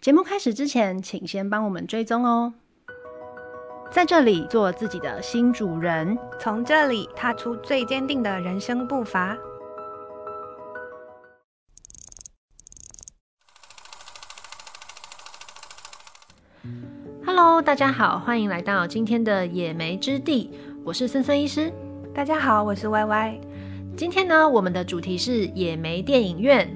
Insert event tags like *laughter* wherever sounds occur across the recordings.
节目开始之前，请先帮我们追踪哦，在这里做自己的新主人，从这里踏出最坚定的人生步伐。Hello，大家好，欢迎来到今天的野莓之地，我是森森医师。大家好，我是 Y Y。今天呢，我们的主题是野莓电影院。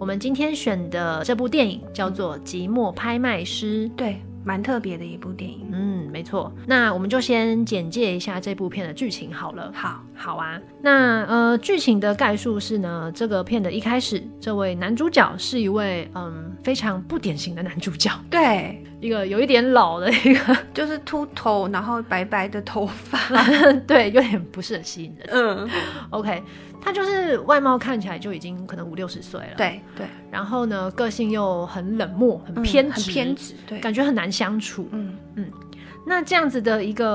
嗯，我们今天选的这部电影叫做《寂寞拍卖师》。对。蛮特别的一部电影，嗯，没错。那我们就先简介一下这部片的剧情好了。好，好啊。那呃，剧情的概述是呢，这个片的一开始，这位男主角是一位嗯非常不典型的男主角，对，一个有一点老的一个，*laughs* 就是秃头，然后白白的头发，*laughs* 对，有点不是很吸引人。嗯，OK。他就是外貌看起来就已经可能五六十岁了，对对，然后呢，个性又很冷漠、很偏执、嗯、很偏执，对，感觉很难相处，嗯嗯。那这样子的一个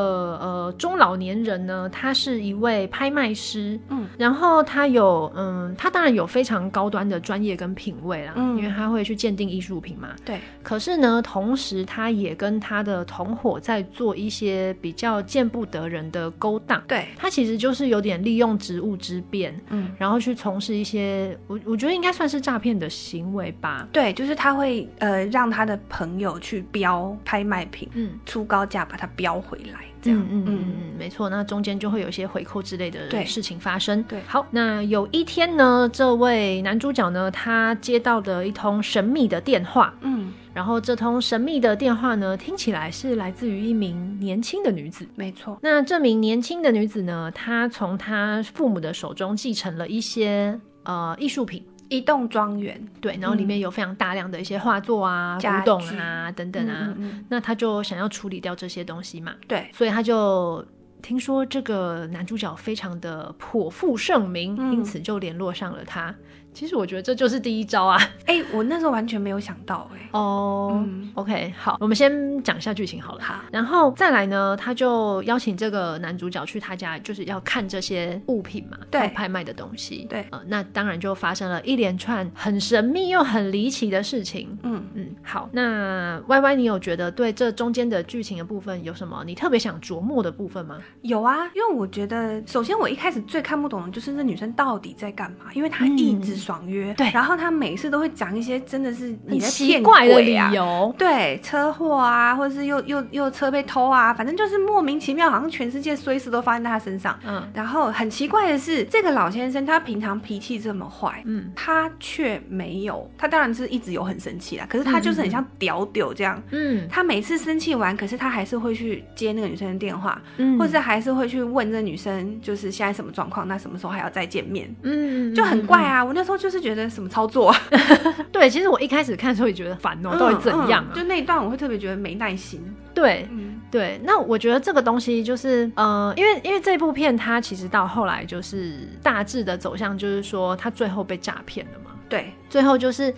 呃中老年人呢，他是一位拍卖师，嗯，然后他有嗯，他当然有非常高端的专业跟品味啦，嗯，因为他会去鉴定艺术品嘛，对。可是呢，同时他也跟他的同伙在做一些比较见不得人的勾当，对。他其实就是有点利用职务之便，嗯，然后去从事一些我我觉得应该算是诈骗的行为吧，对，就是他会呃让他的朋友去标拍卖品，嗯，出高价。把它标回来，这样，嗯嗯嗯嗯，没错。那中间就会有一些回扣之类的事情发生。对，好，那有一天呢，这位男主角呢，他接到的一通神秘的电话，嗯，然后这通神秘的电话呢，听起来是来自于一名年轻的女子，没错。那这名年轻的女子呢，她从她父母的手中继承了一些呃艺术品。一栋庄园，对，然后里面有非常大量的一些画作啊、嗯、古董啊等等啊，嗯嗯，那他就想要处理掉这些东西嘛，对，所以他就听说这个男主角非常的颇负盛名，嗯，因此就联络上了他。其实我觉得这就是第一招啊！*laughs* 哎、欸，我那时候完全没有想到哎、欸。哦、oh, 嗯、，OK，好，我们先讲一下剧情好了。好，然后再来呢，他就邀请这个男主角去他家，就是要看这些物品嘛，对，拍卖的东西。对，呃，那当然就发生了一连串很神秘又很离奇的事情。嗯嗯，好，那 Y Y，你有觉得对这中间的剧情的部分有什么你特别想琢磨的部分吗？有啊，因为我觉得，首先我一开始最看不懂的就是那女生到底在干嘛，因为她一直、嗯。爽约。对，然后他每次都会讲一些真的是你在骗鬼啊，奇怪的理由，对，车祸啊，或者是又又又车被偷啊，反正就是莫名其妙，好像全世界衰事都发生在他身上。嗯，然后很奇怪的是，这个老先生他平常脾气这么坏，嗯，他却没有，他当然是一直有很生气啦，可是他就是很像屌屌这样，嗯，他每次生气完，可是他还是会去接那个女生的电话，嗯，或者是还是会去问这个女生，就是现在什么状况，那什么时候还要再见面，嗯，就很怪啊，我那时候。就是觉得什么操作啊？*laughs* 对，其实我一开始看的时候也觉得烦哦、喔，到底怎样、啊嗯嗯？就那一段我会特别觉得没耐心。对，嗯，对。那我觉得这个东西就是，呃，因为因为这部片它其实到后来就是大致的走向，就是说他最后被诈骗了嘛。对，最后就是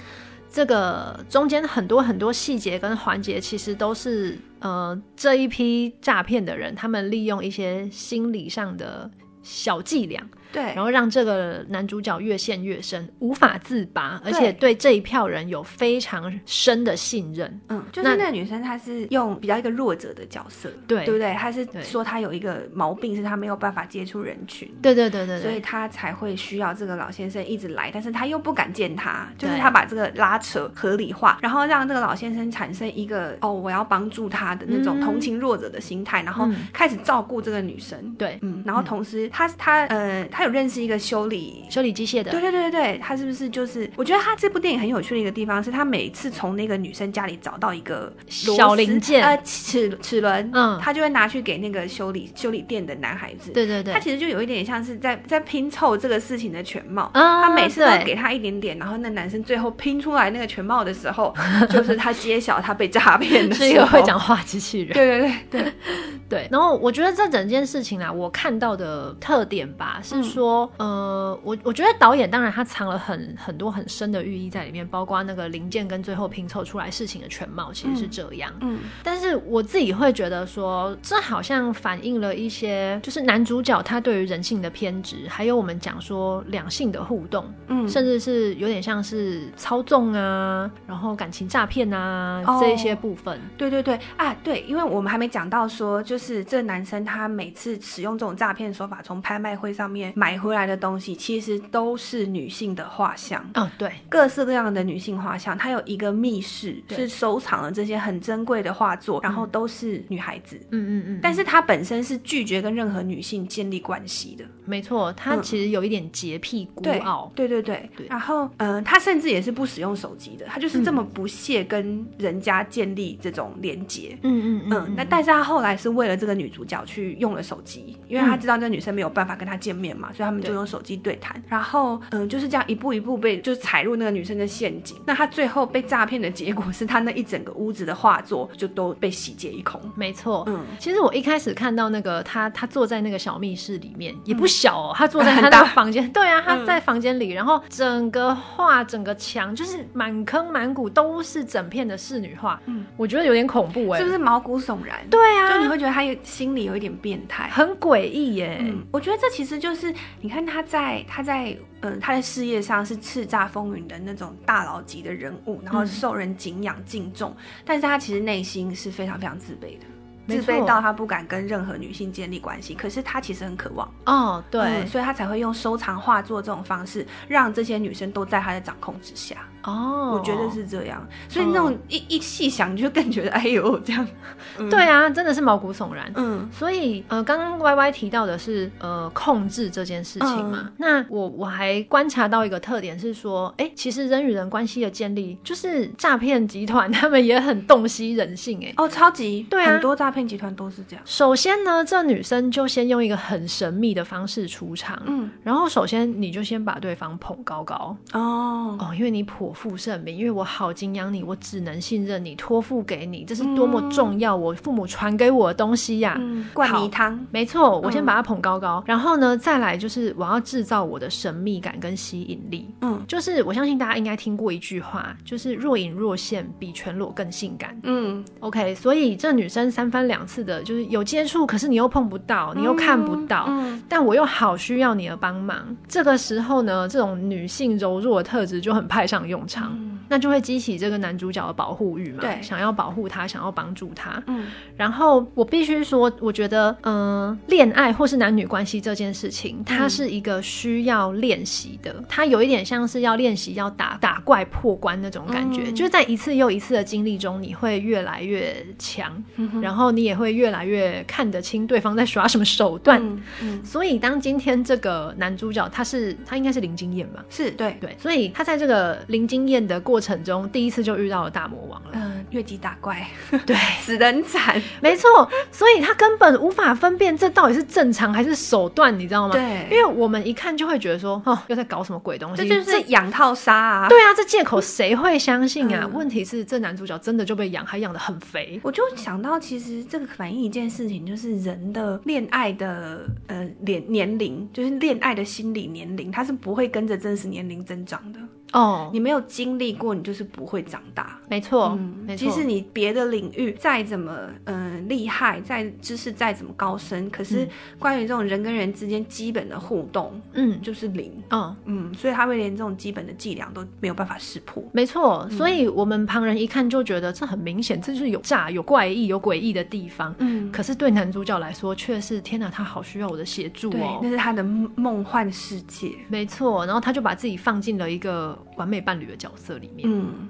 这个中间很多很多细节跟环节，其实都是呃这一批诈骗的人，他们利用一些心理上的小伎俩。对，然后让这个男主角越陷越深，无法自拔，而且对这一票人有非常深的信任。嗯，就是那个女生，她是用比较一个弱者的角色，对，对不对？她是说她有一个毛病，是她没有办法接触人群。对对对对对，所以她才会需要这个老先生一直来，但是她又不敢见他，就是她把这个拉扯合理化，然后让这个老先生产生一个哦，我要帮助他的那种同情弱者的心态，嗯、然后开始照顾这个女生。对，嗯，然后同时她她呃。他有认识一个修理修理机械的，对对对对对，他是不是就是？我觉得他这部电影很有趣的一个地方是，他每次从那个女生家里找到一个小零件，呃，齿齿轮，嗯，他就会拿去给那个修理修理店的男孩子。对对对，他其实就有一点像是在在拼凑这个事情的全貌。嗯，他每次都给他一点点，然后那男生最后拼出来那个全貌的时候，*laughs* 就是他揭晓他被诈骗的时候，是一个会讲话机器人。对对对对 *laughs* 对，然后我觉得这整件事情啊，我看到的特点吧，是说，嗯、呃，我我觉得导演当然他藏了很很多很深的寓意在里面，包括那个零件跟最后拼凑出来事情的全貌，其实是这样。嗯，但是我自己会觉得说，这好像反映了一些，就是男主角他对于人性的偏执，还有我们讲说两性的互动，嗯，甚至是有点像是操纵啊，然后感情诈骗啊、哦、这一些部分。对对对啊，对，因为我们还没讲到说，就是这男生他每次使用这种诈骗手法，从拍卖会上面买回来的东西，其实都是女性的画像。哦，对，各式各样的女性画像。他有一个密室，是收藏了这些很珍贵的画作，然后都是女孩子。嗯嗯嗯。但是他本身是拒绝跟任何女性建立关系的。没错，他其实有一点洁癖、孤傲。对对对对。然后，嗯，他甚至也是不使用手机的，他就是这么不屑跟人家建立这种连接。嗯嗯嗯。那但是他后来是为了这个女主角去用了手机，因为他知道这女生没有办法跟她见面嘛，所以他们就用手机对谈。然后，嗯，就是这样一步一步被就是踩入那个女生的陷阱。那他最后被诈骗的结果是他那一整个屋子的画作就都被洗劫一空。没错。嗯。其实我一开始看到那个他他坐在那个小密室里面也不小哦，他坐在 *laughs* 他的房间。对啊，他在房间里，然后整个画整个墙就是满坑满谷都是整片的仕女画。嗯，我觉得有点恐怖哎，是不是毛骨悚然？对啊，就你会觉得他有心里有一点变态，很诡异耶。嗯，我觉得这其实就是你看他在他在嗯他的事业上是叱咤风云的那种大佬级的人物，然后受人敬仰敬重，但是他其实内心是非常非常自卑的。自卑到他不敢跟任何女性建立关系，可是他其实很渴望哦，对、嗯，所以他才会用收藏画作这种方式，让这些女生都在他的掌控之下。哦，我觉得是这样，所以那种一、哦、一细想，你就更觉得哎呦这样。*laughs* 嗯、对啊，真的是毛骨悚然。嗯，所以呃，刚刚 Y Y 提到的是呃控制这件事情嘛，嗯、那我我还观察到一个特点是说，哎、欸，其实人与人关系的建立，就是诈骗集团他们也很洞悉人性、欸，哎，哦，超级，对啊，很多诈骗。集团都是这样。首先呢，这女生就先用一个很神秘的方式出场，嗯，然后首先你就先把对方捧高高。哦。哦，因为你颇负盛名，因为我好敬仰你，我只能信任你，托付给你，这是多么重要，我父母传给我的东西呀、啊，嗯、灌迷汤，没错，我先把它捧高高，嗯、然后呢，再来就是我要制造我的神秘感跟吸引力，嗯，就是我相信大家应该听过一句话，就是若隐若现比全裸更性感，嗯，OK，所以这女生三番。两次的，就是有接触，可是你又碰不到，你又看不到，但我又好需要你的帮忙。这个时候呢，这种女性柔弱的特质就很派上用场，嗯、那就会激起这个男主角的保护欲嘛，对，想要保护他，想要帮助他。嗯，然后我必须说，我觉得，嗯、呃，恋爱或是男女关系这件事情，它是一个需要练习的，它有一点像是要练习要打打怪破关那种感觉，嗯、就是在一次又一次的经历中，你会越来越强，嗯、然后。你也会越来越看得清对方在耍什么手段，嗯嗯、所以当今天这个男主角他是他应该是零经验吧？是对对，所以他在这个零经验的过程中，第一次就遇到了大魔王了。嗯、呃，越级打怪，对，*laughs* 死得很惨，没错。所以他根本无法分辨这到底是正常还是手段，你知道吗？对，因为我们一看就会觉得说，哦，又在搞什么鬼东西？这就是养套杀啊！对啊，这借口 *laughs* 谁会相信啊？嗯、问题是这男主角真的就被养，还养的很肥。我就想到，其实。这个反映一件事情，就是人的恋爱的呃年年龄，就是恋爱的心理年龄，它是不会跟着真实年龄增长的。哦，你没有经历过，你就是不会长大。没错，嗯，没错。其实你别的领域再怎么嗯厉害，再知识再怎么高深，可是关于这种人跟人之间基本的互动，嗯，就是零。嗯嗯，所以他会连这种基本的伎俩都没有办法识破。没错，所以我们旁人一看就觉得这很明显，这就是有诈、有怪异、有诡异的地方。嗯，可是对男主角来说却是天哪，他好需要我的协助哦。那是他的梦幻世界。没错，然后他就把自己放进了一个。完美伴侣的角色里面，嗯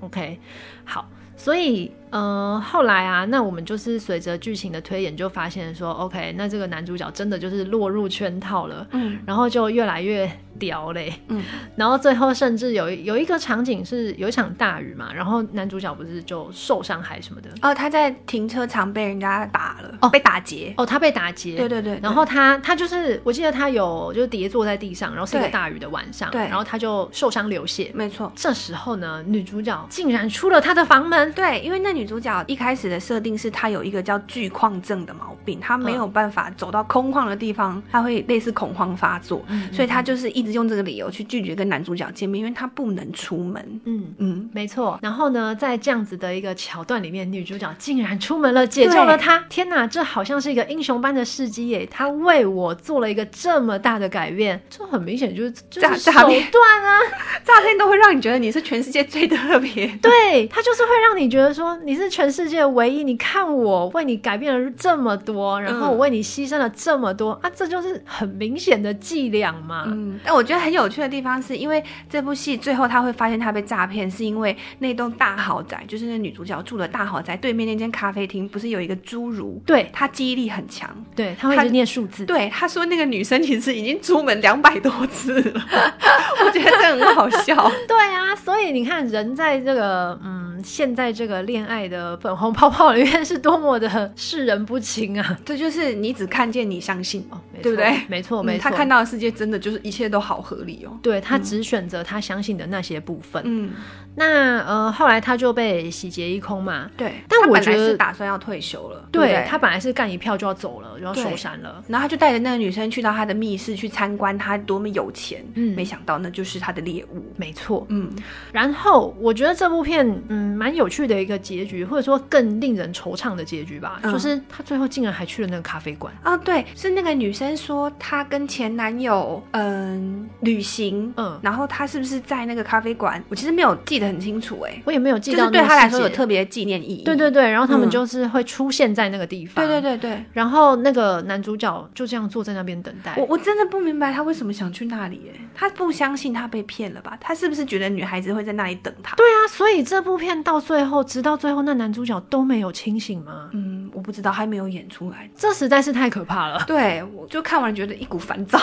，OK，好，所以，呃，后来啊，那我们就是随着剧情的推演，就发现说，OK，那这个男主角真的就是落入圈套了，嗯，然后就越来越。屌嘞，嗯，然后最后甚至有有一个场景是有一场大雨嘛，然后男主角不是就受伤还什么的？哦，他在停车场被人家打了哦，被打劫。哦，他被打劫，对对对，然后他他就是我记得他有就跌坐在地上，然后是一个大雨的晚上，对，然后他就受伤流血，没错，这时候呢，女主角竟然出了他的房门。对，因为那女主角一开始的设定是她有一个叫巨矿症的毛病，她没有办法走到空旷的地方，她会类似恐慌发作，嗯、所以她就是一直用这个理由去拒绝跟男主角见面，因为她不能出门。嗯嗯，没错。然后呢，在这样子的一个桥段里面，女主角竟然出门了，解救了他。天哪，这好像是一个英雄般的事迹耶！他为我做了一个这么大的改变，这 *laughs* 很明显就是就是手段啊！诈骗都会让你觉得你是全世界最特别，*laughs* 对，他就是会让你觉得说你是全世界唯一。你看我为你改变了这么多，然后我为你牺牲了这么多、嗯、啊，这就是很明显的伎俩嘛。嗯，但我觉得很有趣的地方是因为这部戏最后他会发现他被诈骗，是因为那栋大豪宅，就是那女主角住的大豪宅对面那间咖啡厅，不是有一个侏儒？对，他记忆力很强，对，他会念数字。对，他说那个女生其实已经出门两百多次了，*laughs* 我觉得这很好笑。*laughs* 对啊，所以你看，人在这个嗯，现在这个恋爱的粉红泡泡里面是多么的世人不清啊！*laughs* 这就是你只看见你相信哦，对不对？没错，没错，他看到的世界真的就是一切都好合理哦。对，他只选择他相信的那些部分。嗯。那呃，后来他就被洗劫一空嘛。对，但我觉得是打算要退休了。对，他本来是干一票就要走了，就要收山了。然后他就带着那个女生去到他的密室去参观，他多么有钱。嗯，没想到那就是他的猎物。没错。嗯。然后我觉得这部片嗯蛮有趣的一个结局，或者说更令人惆怅的结局吧，嗯、就是他最后竟然还去了那个咖啡馆。啊、哦，对，是那个女生说她跟前男友嗯旅行，嗯，然后她是不是在那个咖啡馆？我其实没有记得很清楚、欸，哎。我也没有记到，就是对他来说有特别纪念意义。对对对，然后他们就是会出现在那个地方。对对对对，然后那个男主角就这样坐在那边等待。我我真的不明白他为什么想去那里，哎，他不相信他被骗了吧？他是不是觉得女孩子会在那里等他？对啊，所以这部片到最后，直到最后，那男主角都没有清醒吗？嗯，我不知道，还没有演出来，这实在是太可怕了。对，我就看完觉得一股烦躁。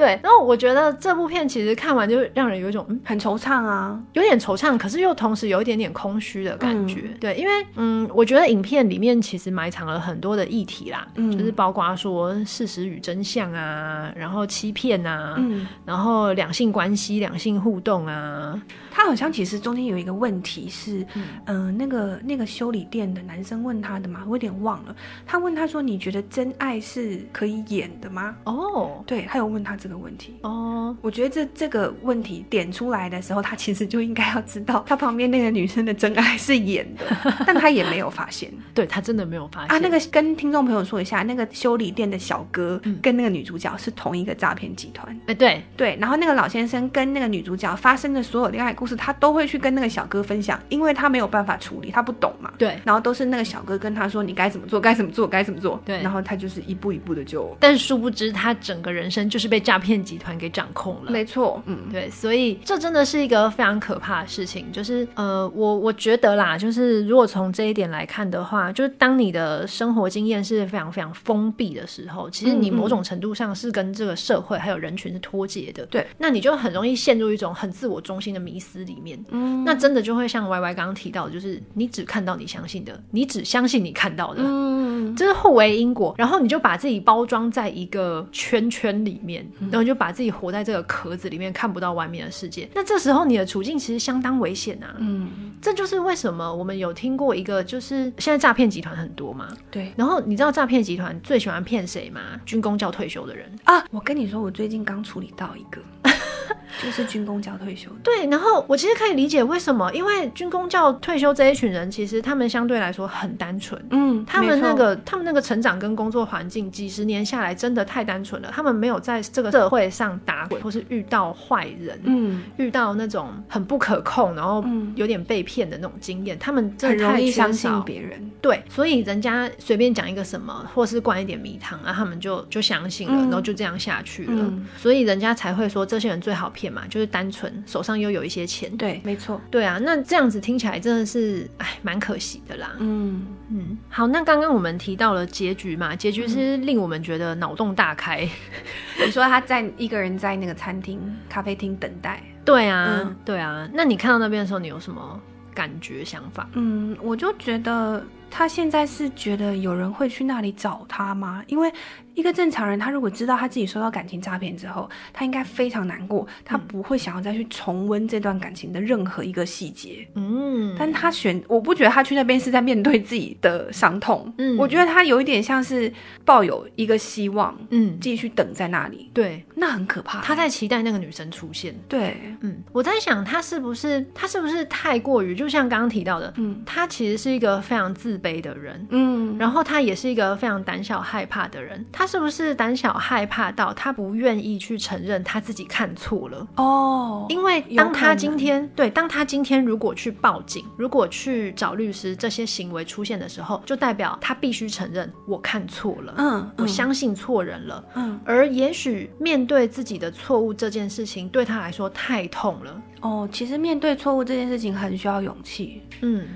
对，然后我觉得这部片其实看完就让人有一种、嗯、很惆怅啊，有点惆怅，可是又同时有一点点空虚的感觉。嗯、对，因为嗯，我觉得影片里面其实埋藏了很多的议题啦，嗯、就是包括说事实与真相啊，然后欺骗啊，嗯、然后两性关系、两性互动啊。他好像其实中间有一个问题是，嗯、呃，那个那个修理店的男生问他的嘛，我有点忘了。他问他说：“你觉得真爱是可以演的吗？”哦，对，他有问他这个问题。哦，我觉得这这个问题点出来的时候，他其实就应该要知道，他旁边那个女生的真爱是演的，*laughs* 但他也没有发现。对，他真的没有发现啊。那个跟听众朋友说一下，那个修理店的小哥跟那个女主角是同一个诈骗集团。哎、嗯，对对，然后那个老先生跟那个女主角发生的所有恋爱故事，他都会去跟那个小哥分享，因为他没有办法处理，他不懂嘛。对，然后都是那个小哥跟他说，你该怎么做，该怎么做，该怎么做。对，然后他就是一步一步的就，但殊不知他整个人生就是被诈骗集团给掌控了。没错，嗯，对，所以这真的是一个非常可怕的事情。就是呃，我我觉得啦，就是如果从这一点来看的话，就是当你的生活经验是非常非常封闭的时候，其实你某种程度上是跟这个社会还有人群是脱节的。对，那你就很容易陷入一种很自我中心的迷思里面。嗯，那真的就会像 Y Y 刚刚提到的，就是你只看到你相信的，你只相信你看到的，嗯，这是互为因果，然后你就把自己包装在一个圈圈里面，然后就把自己活在这个壳子里面，看不到外面的世界。那这时候你的处境其实相当危险啊，嗯，这就是为什么我们有听过一个，就是现在诈骗集团很多嘛，对，然后你知道诈骗集团最喜欢骗谁吗？军工教退休的人啊，我跟你说，我最近刚处理到一个。*laughs* 就是军工教退休，对，然后我其实可以理解为什么，因为军工教退休这一群人，其实他们相对来说很单纯，嗯，他们那个他们那个成长跟工作环境几十年下来真的太单纯了，他们没有在这个社会上打滚，或是遇到坏人，嗯，遇到那种很不可控，然后有点被骗的那种经验，他们真的太容易相信别人，对，所以人家随便讲一个什么，或是灌一点迷汤，啊，他们就就相信了，然后就这样下去了，嗯，所以人家才会说这些人最好骗。嘛，就是单纯手上又有一些钱，对，没错，对啊，那这样子听起来真的是，哎，蛮可惜的啦。嗯嗯，好，那刚刚我们提到了结局嘛，结局是令我们觉得脑洞大开。嗯、*laughs* 你说他在一个人在那个餐厅、咖啡厅等待，对啊，嗯、对啊。那你看到那边的时候，你有什么感觉、想法？嗯，我就觉得。他现在是觉得有人会去那里找他吗？因为。一个正常人，他如果知道他自己受到感情诈骗之后，他应该非常难过，他不会想要再去重温这段感情的任何一个细节。嗯，但他选，我不觉得他去那边是在面对自己的伤痛。嗯，我觉得他有一点像是抱有一个希望，嗯，继续等在那里。对，那很可怕。他在期待那个女生出现。对，嗯，我在想他是不是他是不是太过于，就像刚刚提到的，嗯，他其实是一个非常自卑的人，嗯，然后他也是一个非常胆小害怕的人，他。是不是胆小害怕到他不愿意去承认他自己看错了？哦，因为当他今天对，当他今天如果去报警，如果去找律师，这些行为出现的时候，就代表他必须承认我看错了，嗯，嗯，我相信错人了，嗯，而也许面对自己的错误这件事情对他来说太痛了。哦，其实面对错误这件事情很需要勇气，嗯。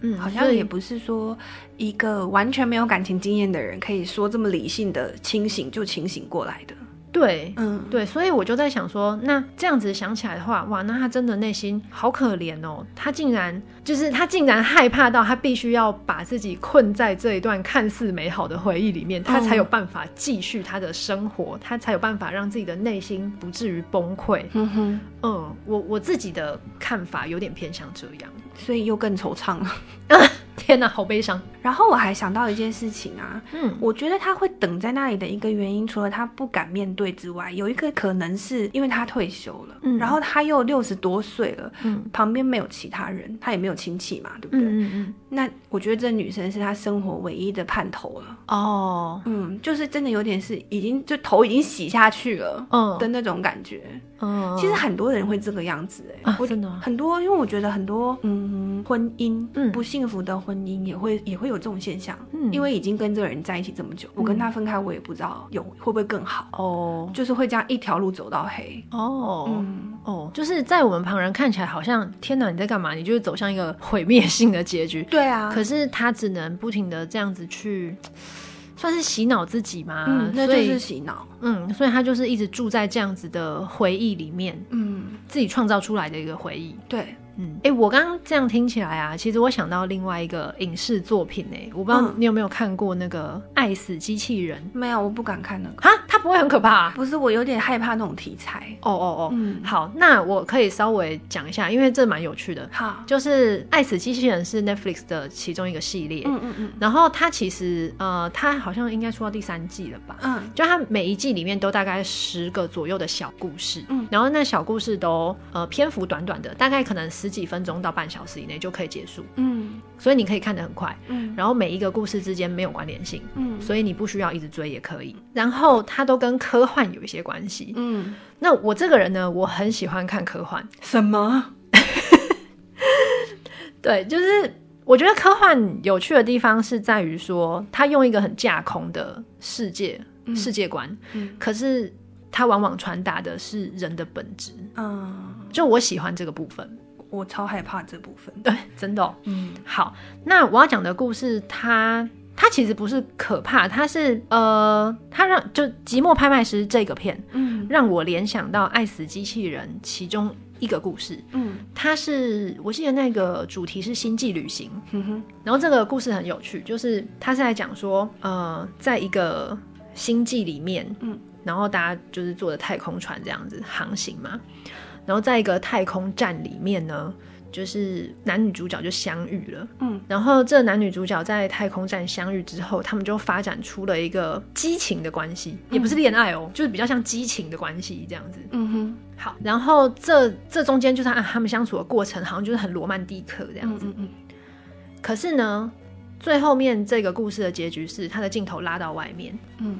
嗯嗯，好像也不是说一个完全没有感情经验的人可以说这么理性的清醒就清醒过来的。对，嗯，对，所以我就在想说，那这样子想起来的话，哇，那他真的内心好可怜哦。他竟然就是他竟然害怕到他必须要把自己困在这一段看似美好的回忆里面，他才有办法继续他的生活，他才有办法让自己的内心不至于崩溃。嗯哼，嗯，我我自己的看法有点偏向这样。所以又更惆怅了，*laughs* 天哪，好悲伤。然后我还想到一件事情啊，嗯，我觉得他会等在那里的一个原因，除了他不敢面对之外，有一个可能是因为他退休了，嗯，然后他又六十多岁了，嗯，旁边没有其他人，他也没有亲戚嘛，对不对？嗯嗯。那我觉得这女生是他生活唯一的盼头了。哦，嗯，就是真的有点是已经就头已经洗下去了，嗯的那种感觉。嗯，其实很多人会这个样子，哎，真的很多，因为我觉得很多，嗯，婚姻，嗯，不幸福的婚姻也会也会有这种现象，嗯，因为已经跟这个人在一起这么久，我跟他分开，我也不知道有会不会更好，哦，就是会这样一条路走到黑，哦，嗯，哦，就是在我们旁人看起来好像，天哪，你在干嘛？你就是走向一个毁灭性的结局，*laughs* 对啊，可是他只能不停的这样子去。算是洗脑自己吗？嗯，那就是洗脑。嗯，所以他就是一直住在这样子的回忆里面，嗯，自己创造出来的一个回忆。对。嗯，哎、欸，我刚刚这样听起来啊，其实我想到另外一个影视作品呢、欸，我不知道你有没有看过那个《爱死机器人》？没有，我不敢看那个。不会很可怕、啊？不是，我有点害怕那种题材。哦哦哦，嗯，好，那我可以稍微讲一下，因为这蛮有趣的。好，就是《爱死机器人》是 Netflix 的其中一个系列。嗯嗯嗯。然后它其实呃，它好像应该出到第三季了吧？嗯。就它每一季里面都大概十个左右的小故事。嗯。然后那小故事都呃篇幅短短的，大概可能十几分钟到半小时以内就可以结束，嗯，所以你可以看得很快，嗯，然后每一个故事之间没有关联性，嗯，所以你不需要一直追也可以，然后它都跟科幻有一些关系，嗯，那我这个人呢，我很喜欢看科幻，什么？*laughs* 对，就是我觉得科幻有趣的地方是在于说，它用一个很架空的世界世界观，嗯，可是它往往传达的是人的本质，嗯，就我喜欢这个部分。我超害怕这部分，对，真的、哦。嗯，好，那我要讲的故事它，它它其实不是可怕，它是呃，它让就《寂寞拍卖师》这个片，嗯，让我联想到《爱死机器人》其中一个故事，嗯，它是我记得那个主题是星际旅行，嗯哼，然后这个故事很有趣，就是它是在讲说，呃，在一个星际里面，嗯，然后大家就是坐着太空船这样子航行嘛。然后在一个太空站里面呢，就是男女主角就相遇了。嗯，然后这男女主角在太空站相遇之后，他们就发展出了一个激情的关系，也不是恋爱哦，就是比较像激情的关系这样子。嗯哼，好，然后这这中间就是啊，他们相处的过程好像就是很罗曼蒂克这样子。嗯嗯。可是呢，最后面这个故事的结局是他的镜头拉到外面。嗯。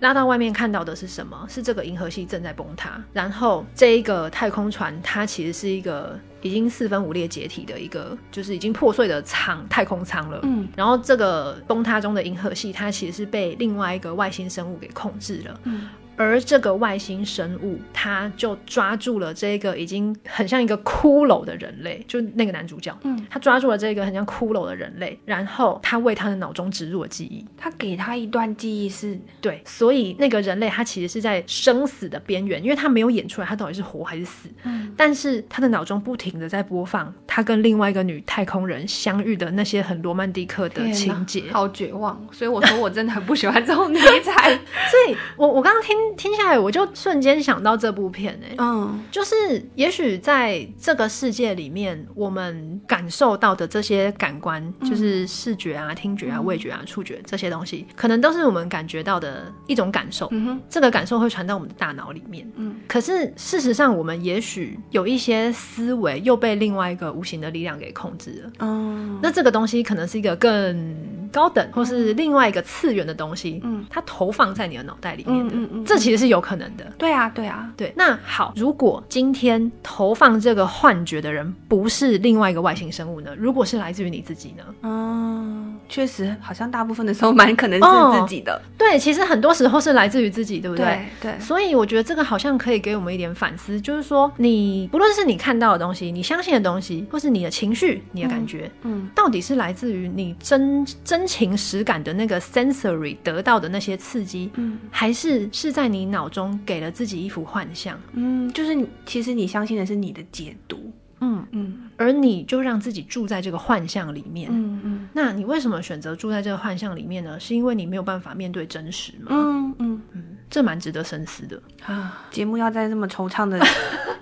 拉到外面看到的是什么？是这个银河系正在崩塌，然后这一个太空船它其实是一个已经四分五裂解体的一个，就是已经破碎的舱太空舱了。嗯，然后这个崩塌中的银河系它其实是被另外一个外星生物给控制了。嗯，而这个外星生物，他就抓住了这个已经很像一个骷髅的人类，就那个男主角，嗯，他抓住了这个很像骷髅的人类，然后他为他的脑中植入了记忆，他给他一段记忆是，对，所以那个人类他其实是在生死的边缘，因为他没有演出来他到底是活还是死，嗯，但是他的脑中不停的在播放他跟另外一个女太空人相遇的那些很罗曼蒂克的情节，好绝望，所以我说我真的很不喜欢这种题材，*laughs* 所以我我刚刚听听下来我就。瞬间想到这部片哎、欸，嗯，就是也许在这个世界里面，我们感受到的这些感官，嗯、就是视觉啊、听觉啊、味觉啊、触觉这些东西，可能都是我们感觉到的一种感受。嗯哼，这个感受会传到我们的大脑里面。嗯，可是事实上，我们也许有一些思维又被另外一个无形的力量给控制了。哦，那这个东西可能是一个更高等，或是另外一个次元的东西。嗯，它投放在你的脑袋里面的，嗯嗯嗯、这其实是有可能的。对啊，对啊，对。那好，如果今天投放这个幻觉的人不是另外一个外星生物呢？如果是来自于你自己呢？嗯，确实，好像大部分的时候蛮可能是自己的。哦。对，其实很多时候是来自于自己，对不对？对。对。所以我觉得这个好像可以给我们一点反思，就是说，你不论是你看到的东西，你相信的东西，或是你的情绪、你的感觉，嗯，嗯，到底是来自于你真真情实感的那个 sensory 得到的那些刺激，嗯，还是是在你脑中给。了自己一幅幻象，嗯，就是你其实你相信的是你的解读，嗯嗯，而你就让自己住在这个幻象里面，嗯嗯，那你为什么选择住在这个幻象里面呢？是因为你没有办法面对真实吗？嗯嗯嗯。这蛮值得深思的啊！节目要在这么惆怅的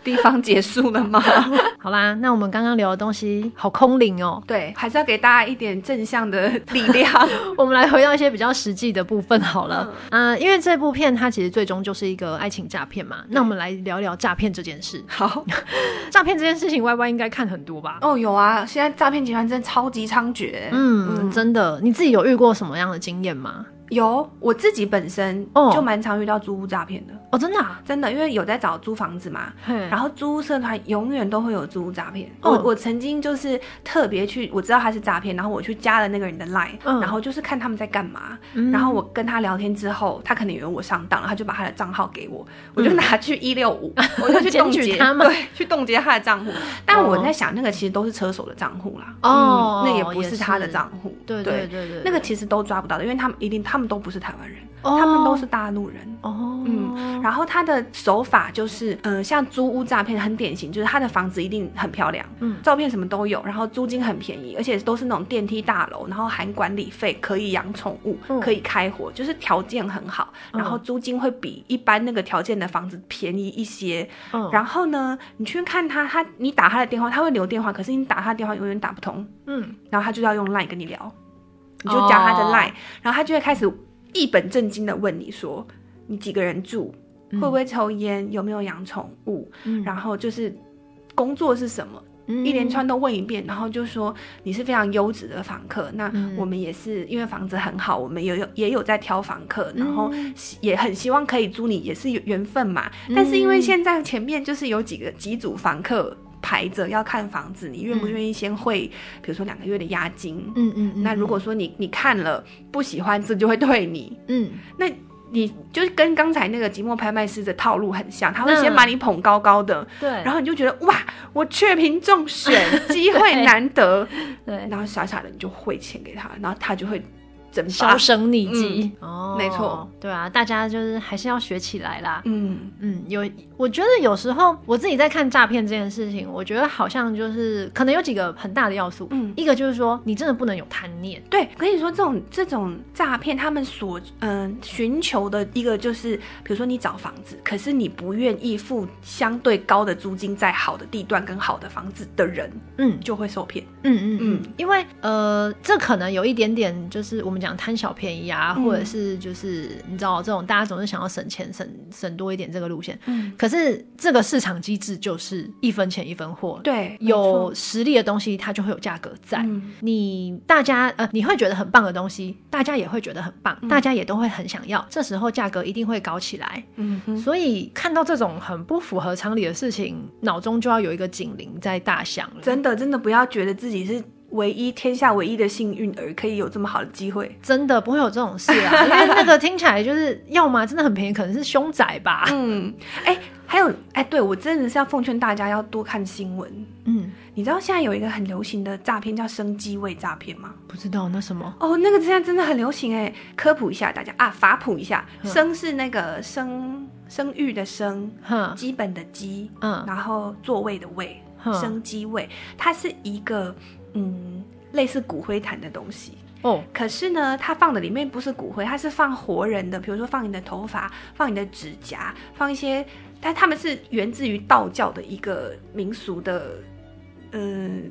地方结束了吗？*laughs* 好啦，那我们刚刚聊的东西好空灵哦。对，还是要给大家一点正向的力量。*laughs* 我们来回到一些比较实际的部分好了。嗯、呃，因为这部片它其实最终就是一个爱情诈骗嘛。那我们来聊聊诈骗这件事。好，*laughs* 诈骗这件事情，Y Y 应该看很多吧？哦，有啊，现在诈骗集团真的超级猖獗。嗯，嗯真的，你自己有遇过什么样的经验吗？有，我自己本身就蛮常遇到租屋诈骗的。哦，真的啊，真的，因为有在找租房子嘛，然后租屋社团永远都会有租屋诈骗。我我曾经就是特别去，我知道他是诈骗，然后我去加了那个人的 line，然后就是看他们在干嘛，然后我跟他聊天之后，他可能以为我上当了，他就把他的账号给我，我就拿去一六五，*laughs* 我就去冻结他们，对，去冻结他的账户。但我在想，那个其实都是车手的账户啦，哦，那也不是他的账户，对对。对对，那个其实都抓不到的，因为他们一定他们都不是台湾人，oh, 他们都是大陆人。哦，嗯，然后他的手法就是，嗯、呃，像租屋诈骗很典型，就是他的房子一定很漂亮，嗯，照片什么都有，然后租金很便宜，而且都是那种电梯大楼，然后含管理费，可以养宠物，嗯、可以开火，就是条件很好，然后租金会比一般那个条件的房子便宜一些。嗯，然后呢，你去看他，他你打他的电话，他会留电话，可是你打他的电话永远打不通。嗯，然后他就要用 Line 跟你聊。你就加他的 line，、oh. 然后他就会开始一本正经的问你说，你几个人住，嗯、会不会抽烟，有没有养宠物，嗯、然后就是工作是什么，嗯、一连串都问一遍，然后就说你是非常优质的房客，那我们也是因为房子很好，我们也有也有在挑房客，然后也很希望可以租你，也是有缘分嘛。嗯、但是因为现在前面就是有几个几组房客。排着要看房子，你愿不愿意先汇，嗯、比如说两个月的押金？嗯嗯，嗯，那如果说你你看了不喜欢，这就会退你。嗯，那你就是跟刚才那个寂寞拍卖师的套路很像，他会先把你捧高高的，对，然后你就觉得哇，我雀屏中选，*laughs* 机会难得，对，然后傻傻的你就汇钱给他，然后他就会。销声匿迹哦，没错，对啊，大家就是还是要学起来啦。嗯嗯，有，我觉得有时候我自己在看诈骗这件事情，我觉得好像就是可能有几个很大的要素。嗯，一个就是说你真的不能有贪念。对，可以说这种这种诈骗，他们所嗯寻求的一个就是，比如说你找房子，可是你不愿意付相对高的租金，在好的地段跟好的房子的人，嗯，就会受骗。嗯嗯嗯，因为呃，这可能有一点点就是我们。讲贪小便宜啊，或者是就是你知道这种大家总是想要省钱省省多一点这个路线，嗯，可是这个市场机制就是一分钱一分货，对，有实力的东西它就会有价格在，嗯、你大家呃你会觉得很棒的东西，大家也会觉得很棒，嗯、大家也都会很想要，这时候价格一定会高起来，嗯哼，所以看到这种很不符合常理的事情，脑中就要有一个警铃在大响了，真的真的不要觉得自己是。唯一天下唯一的幸运儿，可以有这么好的机会，真的不会有这种事啊！*laughs* 因为那个听起来就是要么真的很便宜，可能是凶宅吧。嗯，哎、欸，还有哎、欸，对我真的是要奉劝大家要多看新闻。嗯，你知道现在有一个很流行的诈骗叫生机位诈骗吗？不知道那什么？哦，那个现在真的很流行哎，科普一下大家啊，法普一下，生是那个生生育的生，哼，基本的基，嗯，然后座位的位，生机位，它是一个。嗯，类似骨灰坛的东西。哦，可是呢，它放的里面不是骨灰，它是放活人的，比如说放你的头发，放你的指甲，放一些，但他们是源自于道教的一个民俗的，嗯，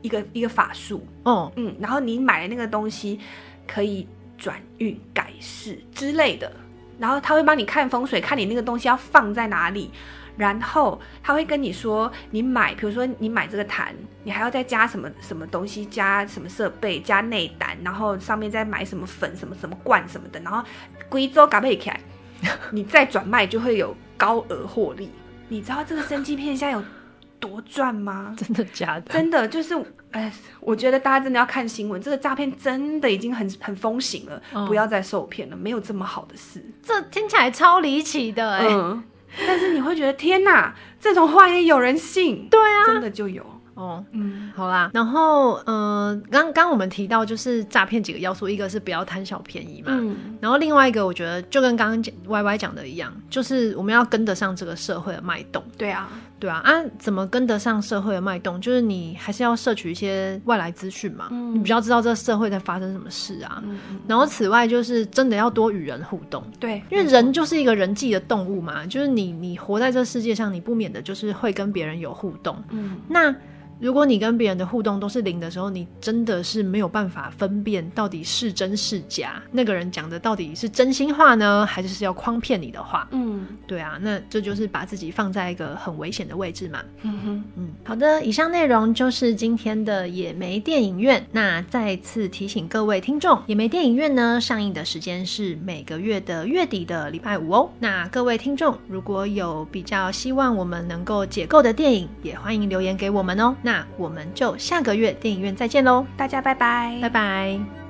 一个一个法术。哦，嗯，然后你买的那个东西可以转运改世之类的，然后他会帮你看风水，看你那个东西要放在哪里。然后他会跟你说，你买，比如说你买这个坛，你还要再加什么什么东西，加什么设备，加内胆，然后上面再买什么粉，什么什么罐什么的，然后贵州嘎贝起来，*laughs* 你再转卖就会有高额获利。你知道这个生机片现在有多赚吗？*laughs* 真的假的？真的就是，哎，我觉得大家真的要看新闻，这个诈骗真的已经很很风行了，嗯、不要再受骗了，没有这么好的事。这听起来超离奇的，哎。嗯但是你会觉得天哪，这种话也有人信？对啊，真的就有哦。嗯，好啦，然后嗯，刚刚我们提到就是诈骗几个要素，一个是不要贪小便宜嘛，嗯，然后另外一个我觉得就跟刚刚讲 Y Y 讲的一样，就是我们要跟得上这个社会的脉动。对啊。对啊，啊，怎么跟得上社会的脉动？就是你还是要摄取一些外来资讯嘛，嗯、你比较知道这个社会在发生什么事啊。然后此外，就是真的要多与人互动。对，因为人就是一个人际的动物嘛，就是你你活在这世界上，你不免的就是会跟别人有互动。嗯，那。如果你跟别人的互动都是零的时候，你真的是没有办法分辨到底是真是假，那个人讲的到底是真心话呢，还是是要诓骗你的话？嗯，对啊，那这就是把自己放在一个很危险的位置嘛。嗯哼，嗯，好的，以上内容就是今天的野莓电影院。那再次提醒各位听众，野莓电影院呢，上映的时间是每个月的月底的礼拜五哦。那各位听众如果有比较希望我们能够解构的电影，也欢迎留言给我们哦。那我们就下个月电影院再见喽，大家拜拜，拜拜。